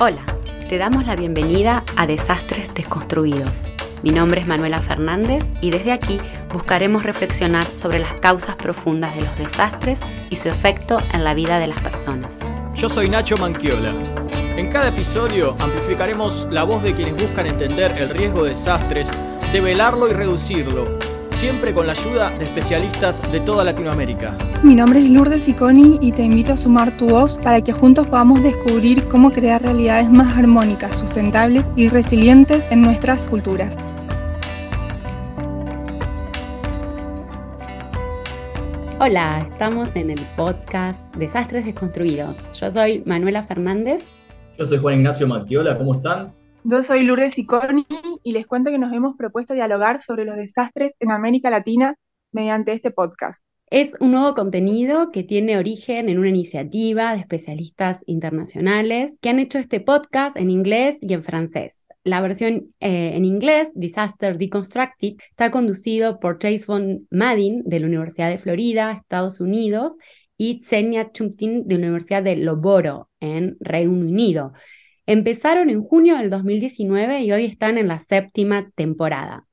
Hola, te damos la bienvenida a Desastres Desconstruidos. Mi nombre es Manuela Fernández y desde aquí buscaremos reflexionar sobre las causas profundas de los desastres y su efecto en la vida de las personas. Yo soy Nacho Manquiola. En cada episodio amplificaremos la voz de quienes buscan entender el riesgo de desastres, develarlo y reducirlo, siempre con la ayuda de especialistas de toda Latinoamérica. Mi nombre es Lourdes Iconi y te invito a sumar tu voz para que juntos podamos descubrir cómo crear realidades más armónicas, sustentables y resilientes en nuestras culturas. Hola, estamos en el podcast Desastres Desconstruidos. Yo soy Manuela Fernández. Yo soy Juan Ignacio Maquiola, ¿cómo están? Yo soy Lourdes Iconi y les cuento que nos hemos propuesto dialogar sobre los desastres en América Latina mediante este podcast. Es un nuevo contenido que tiene origen en una iniciativa de especialistas internacionales que han hecho este podcast en inglés y en francés. La versión eh, en inglés, Disaster Deconstructed, está conducido por Chase von Madin de la Universidad de Florida, Estados Unidos, y Tsenia Chumtin de la Universidad de Loboro, en Reino Unido. Empezaron en junio del 2019 y hoy están en la séptima temporada.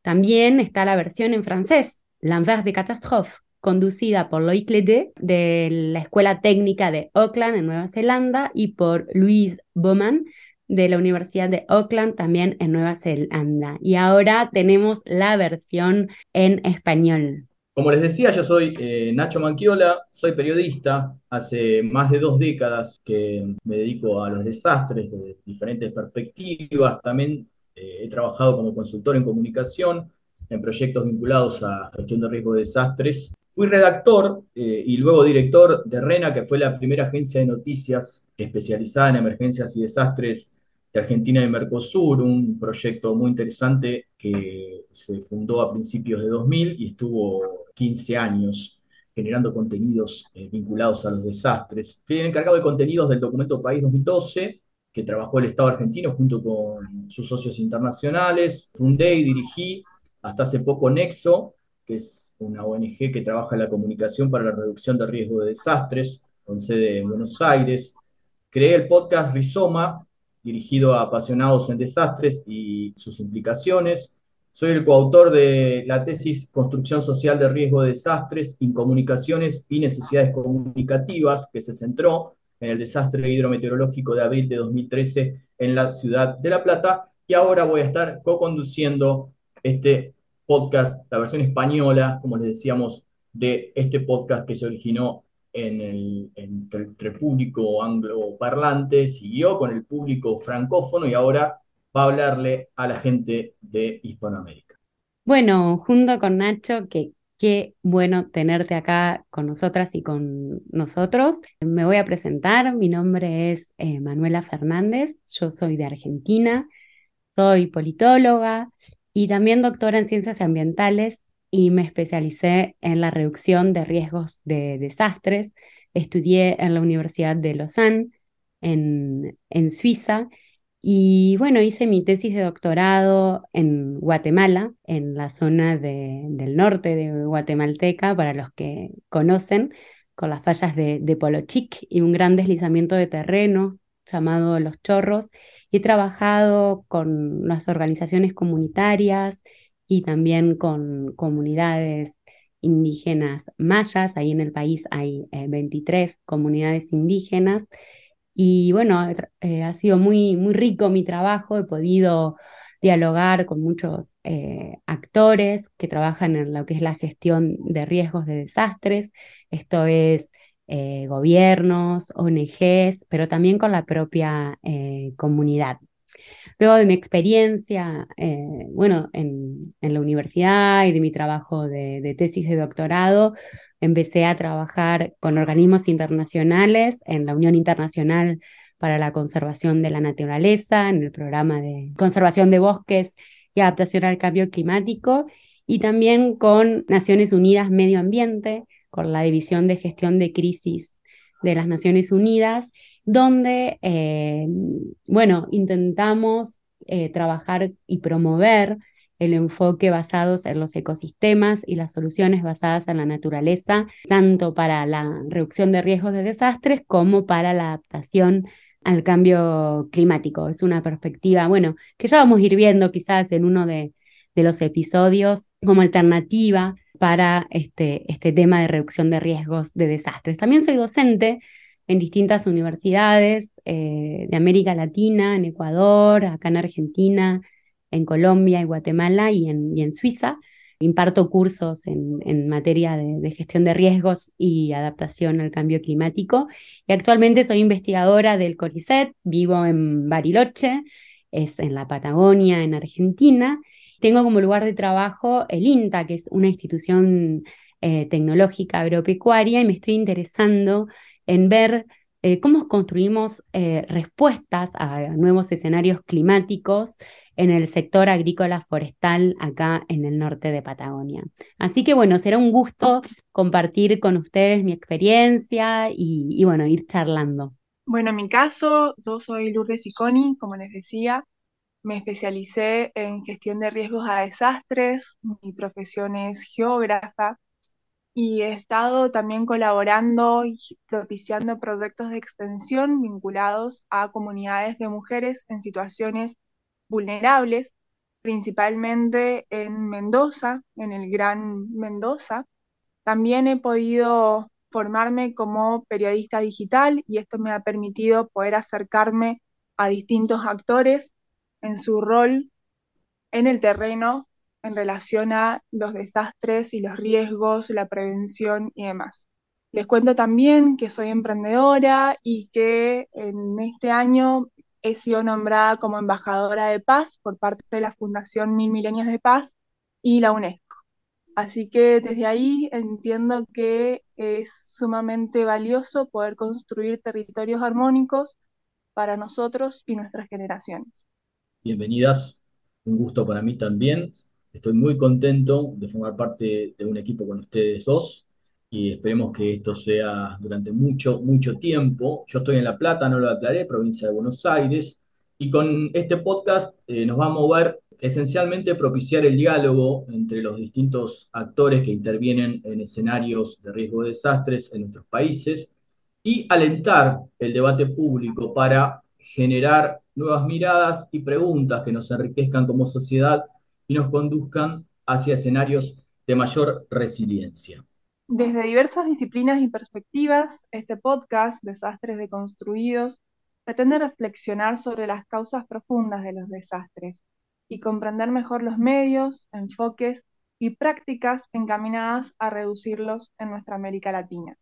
También está la versión en francés, L'Envers de Catastrophe, conducida por Loïc Lédé de la Escuela Técnica de Auckland en Nueva Zelanda y por Louise Bowman de la Universidad de Auckland también en Nueva Zelanda. Y ahora tenemos la versión en español. Como les decía, yo soy eh, Nacho Manquiola, soy periodista, hace más de dos décadas que me dedico a los desastres de diferentes perspectivas, también eh, he trabajado como consultor en comunicación en proyectos vinculados a gestión de riesgo de desastres. Fui redactor eh, y luego director de RENA, que fue la primera agencia de noticias especializada en emergencias y desastres de Argentina y Mercosur, un proyecto muy interesante que se fundó a principios de 2000 y estuvo 15 años generando contenidos eh, vinculados a los desastres. Fui encargado de contenidos del documento País 2012, que trabajó el Estado argentino junto con sus socios internacionales. Fundé y dirigí hasta hace poco Nexo, que es una ONG que trabaja en la comunicación para la reducción de riesgo de desastres, con sede en Buenos Aires. Creé el podcast Rizoma, dirigido a apasionados en desastres y sus implicaciones. Soy el coautor de la tesis Construcción Social de Riesgo de Desastres, Incomunicaciones y Necesidades Comunicativas, que se centró en el desastre hidrometeorológico de abril de 2013 en la ciudad de La Plata. Y ahora voy a estar co-conduciendo este podcast, la versión española, como les decíamos, de este podcast que se originó en el, entre público angloparlante, siguió con el público francófono y ahora va a hablarle a la gente de Hispanoamérica. Bueno, junto con Nacho, que qué bueno tenerte acá con nosotras y con nosotros. Me voy a presentar, mi nombre es eh, Manuela Fernández, yo soy de Argentina, soy politóloga y también doctora en ciencias ambientales y me especialicé en la reducción de riesgos de desastres. Estudié en la Universidad de Lausanne, en, en Suiza, y bueno, hice mi tesis de doctorado en Guatemala, en la zona del norte de Guatemalteca, para los que conocen, con las fallas de, de Polochic y un gran deslizamiento de terrenos llamado Los Chorros. He trabajado con las organizaciones comunitarias y también con comunidades indígenas mayas. Ahí en el país hay 23 eh, comunidades indígenas y bueno, eh, ha sido muy, muy rico mi trabajo, he podido dialogar con muchos eh, actores que trabajan en lo que es la gestión de riesgos de desastres, esto es gobiernos, ONGs, pero también con la propia comunidad. Luego de mi experiencia, bueno, en, la universidad y de mi trabajo de tesis de doctorado, empecé a trabajar con organismos internacionales en la Unión Internacional para la Conservación de la Naturaleza, en el programa de conservación de bosques y adaptación al cambio climático, y también con Naciones Unidas Medio Ambiente, con la División de Gestión de Crisis de las Naciones Unidas, donde, eh, bueno, intentamos eh, trabajar y promover el enfoque basados en los ecosistemas y las soluciones basadas en la naturaleza, tanto para la reducción de riesgos de desastres como para la adaptación al cambio climático. Es una perspectiva, bueno, que ya vamos a ir viendo quizás en uno de, los episodios como alternativa para este, este tema de reducción de riesgos de desastres. También soy docente en distintas universidades eh, de América Latina, en Ecuador, acá en Argentina, en Colombia, en Guatemala y en, y en Suiza. Imparto cursos en, materia de, gestión de riesgos y adaptación al cambio climático. Y actualmente soy investigadora del CORICET, vivo en Bariloche, es en la Patagonia, en Argentina. Tengo como lugar de trabajo el INTA, que es una institución eh, tecnológica agropecuaria, y me estoy interesando en ver eh, cómo construimos eh, respuestas a nuevos escenarios climáticos en el sector agrícola forestal acá en el norte de Patagonia. Así que bueno, será un gusto compartir con ustedes mi experiencia y, bueno, ir charlando. Bueno, en mi caso, yo soy Lourdes Iconi, como les decía, me especialicé en gestión de riesgos a desastres, mi profesión es geógrafa y he estado también colaborando y propiciando proyectos de extensión vinculados a comunidades de mujeres en situaciones vulnerables, principalmente en Mendoza, en el Gran Mendoza. También he podido formarme como periodista digital y esto me ha permitido poder acercarme a distintos actores en su rol en el terreno en relación a los desastres y los riesgos, la prevención y demás. Les cuento también que soy emprendedora y que en este año he sido nombrada como embajadora de paz por parte de la Fundación Mil Milenios de Paz y la UNESCO. Así que desde ahí entiendo que es sumamente valioso poder construir territorios armónicos para nosotros y nuestras generaciones. Bienvenidas, un gusto para mí también. Estoy muy contento de formar parte de un equipo con ustedes dos y esperemos que esto sea durante mucho, mucho tiempo. Yo estoy en La Plata, no lo aclaré, provincia de Buenos Aires, y con este podcast eh, nos va a mover esencialmente propiciar el diálogo entre los distintos actores que intervienen en escenarios de riesgo de desastres en nuestros países y alentar el debate público para generar nuevas miradas y preguntas que nos enriquezcan como sociedad y nos conduzcan hacia escenarios de mayor resiliencia. Desde diversas disciplinas y perspectivas, este podcast, Desastres Deconstruidos, pretende reflexionar sobre las causas profundas de los desastres y comprender mejor los medios, enfoques y prácticas encaminadas a reducirlos en nuestra América Latina.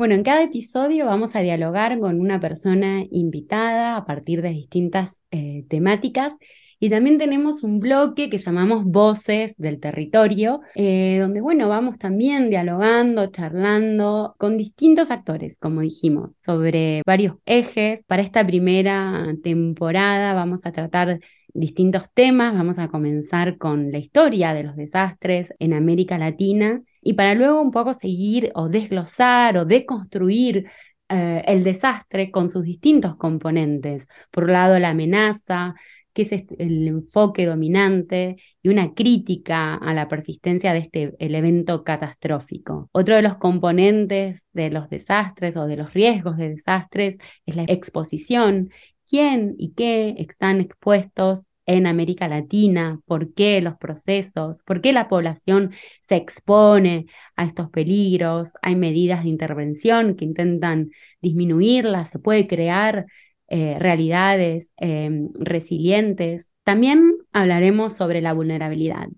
Bueno, en cada episodio vamos a dialogar con una persona invitada a partir de distintas eh, temáticas y también tenemos un bloque que llamamos Voces del Territorio, eh, donde, bueno, vamos también dialogando, charlando con distintos actores, como dijimos, sobre varios ejes. Para esta primera temporada vamos a tratar distintos temas. Vamos a comenzar con la historia de los desastres en América Latina y para luego un poco seguir o desglosar o deconstruir eh, el desastre con sus distintos componentes. Por un lado, la amenaza, que es este, el enfoque dominante y una crítica a la persistencia de este el evento catastrófico. Otro de los componentes de los desastres o de los riesgos de desastres es la exposición. ¿Quién y qué están expuestos en América Latina? ¿Por qué los procesos? ¿Por qué la población se expone a estos peligros? Hay medidas de intervención que intentan disminuirlas, se puede crear eh, realidades em, resilientes. También hablaremos sobre la vulnerabilidad.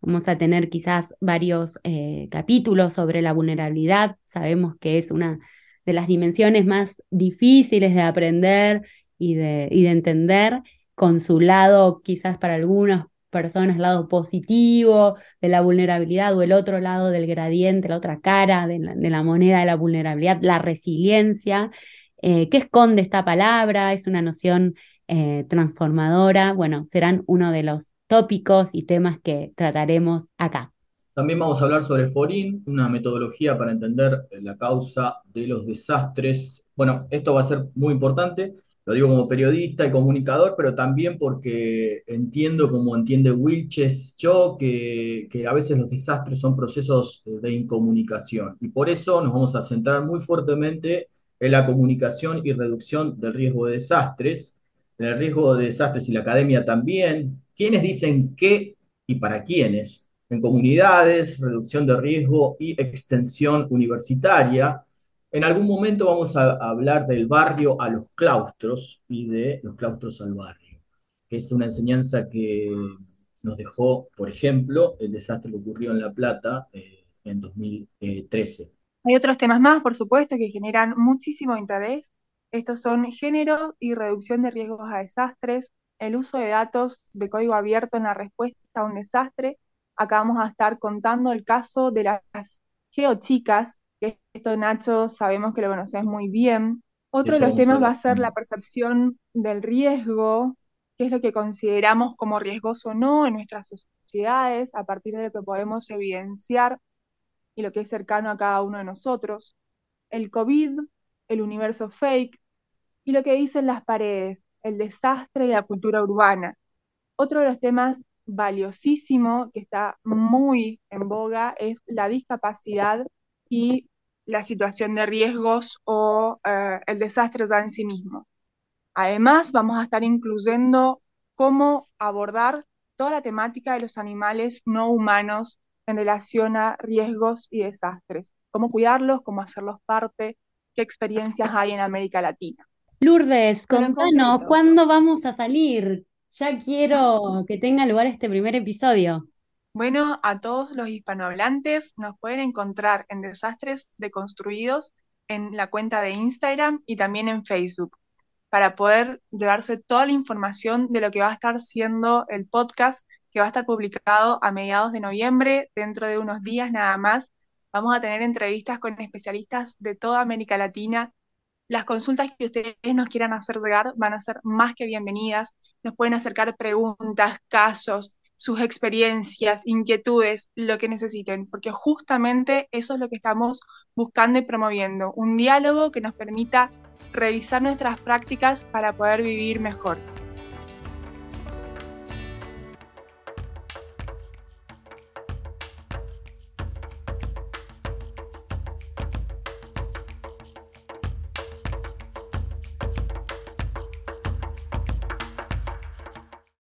Vamos a tener quizás varios eh, capítulos sobre la vulnerabilidad. Sabemos que es una de las dimensiones más difíciles de aprender y de, y de entender, con su lado quizás para algunas personas, lado positivo de la vulnerabilidad o el otro lado del gradiente, la otra cara de la, moneda de la vulnerabilidad, la resiliencia. Eh, ¿Qué esconde esta palabra? ¿Es una noción eh, transformadora? Bueno, serán uno de los tópicos y temas que trataremos acá. También vamos a hablar sobre FORIN, una metodología para entender eh, la causa de los desastres. Bueno, esto va a ser muy importante, lo digo como periodista y comunicador, pero también porque entiendo, como entiende Wilches yo, que, que a veces los desastres son procesos de incomunicación. Y por eso nos vamos a centrar muy fuertemente en la comunicación y reducción del riesgo de desastres, en el riesgo de desastres y la academia también, quiénes dicen qué y para quiénes, en comunidades, reducción de riesgo y extensión universitaria. En algún momento vamos a hablar del barrio a los claustros y de los claustros al barrio, que es una enseñanza que nos dejó, por ejemplo, el desastre que ocurrió en La Plata eh, en 2013. Hay otros temas más, por supuesto, que generan muchísimo interés. Estos son género y reducción de riesgos a desastres, el uso de datos de código abierto en la respuesta a un desastre. Acá vamos a estar contando el caso de las geochicas, que esto Nacho sabemos que lo conoces muy bien. Otro de los temas va a ser la percepción del riesgo, qué es lo que consideramos como riesgoso o no en nuestras sociedades, a partir de lo que podemos evidenciar y lo que es cercano a cada uno de nosotros, el COVID, el universo fake y lo que dicen las paredes, el desastre y la cultura urbana. Otro de los temas valiosísimo que está muy en boga es la discapacidad y la situación de riesgos o eh, el desastre ya en sí mismo. Además, vamos a estar incluyendo cómo abordar toda la temática de los animales no humanos en relación a riesgos y desastres, cómo cuidarlos, cómo hacerlos parte, qué experiencias hay en América Latina. Lourdes, contanos, ¿cuándo vamos a salir? Ya quiero que tenga lugar este primer episodio. Bueno, a todos los hispanohablantes nos pueden encontrar en Desastres Deconstruidos en la cuenta de Instagram y también en Facebook para poder llevarse toda la información de lo que va a estar siendo el podcast que va a estar publicado a mediados de noviembre, dentro de unos días nada más. Vamos a tener entrevistas con especialistas de toda América Latina. Las consultas que ustedes nos quieran hacer llegar van a ser más que bienvenidas. Nos pueden acercar preguntas, casos, sus experiencias, inquietudes, lo que necesiten, porque justamente eso es lo que estamos buscando y promoviendo, un diálogo que nos permita revisar nuestras prácticas para poder vivir mejor.